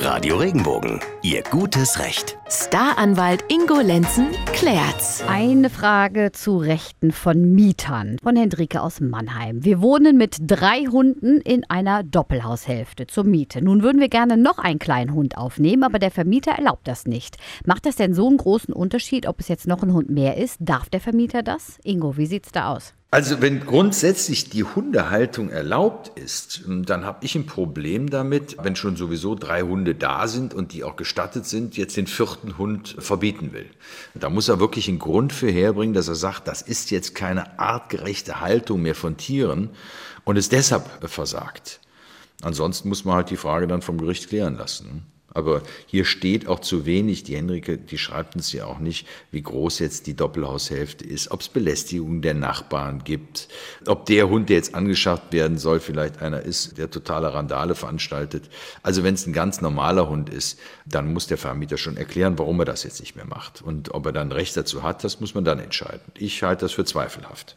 Radio Regenbogen, Ihr gutes Recht. Staranwalt Ingo Lenzen klärt's. Eine Frage zu Rechten von Mietern von Hendrike aus Mannheim. Wir wohnen mit drei Hunden in einer Doppelhaushälfte zur Miete. Nun würden wir gerne noch einen kleinen Hund aufnehmen, aber der Vermieter erlaubt das nicht. Macht das denn so einen großen Unterschied, ob es jetzt noch ein Hund mehr ist? Darf der Vermieter das? Ingo, wie sieht's da aus? Also wenn grundsätzlich die Hundehaltung erlaubt ist, dann habe ich ein Problem damit, wenn schon sowieso drei Hunde da sind und die auch gestattet sind, jetzt den vierten Hund verbieten will. Da muss er wirklich einen Grund für herbringen, dass er sagt, das ist jetzt keine artgerechte Haltung mehr von Tieren und es deshalb versagt. Ansonsten muss man halt die Frage dann vom Gericht klären lassen. Aber hier steht auch zu wenig, die Henrike, die schreibt uns ja auch nicht, wie groß jetzt die Doppelhaushälfte ist, ob es Belästigung der Nachbarn gibt, ob der Hund, der jetzt angeschafft werden soll, vielleicht einer ist, der totale Randale veranstaltet. Also wenn es ein ganz normaler Hund ist, dann muss der Vermieter schon erklären, warum er das jetzt nicht mehr macht. Und ob er dann Recht dazu hat, das muss man dann entscheiden. Ich halte das für zweifelhaft.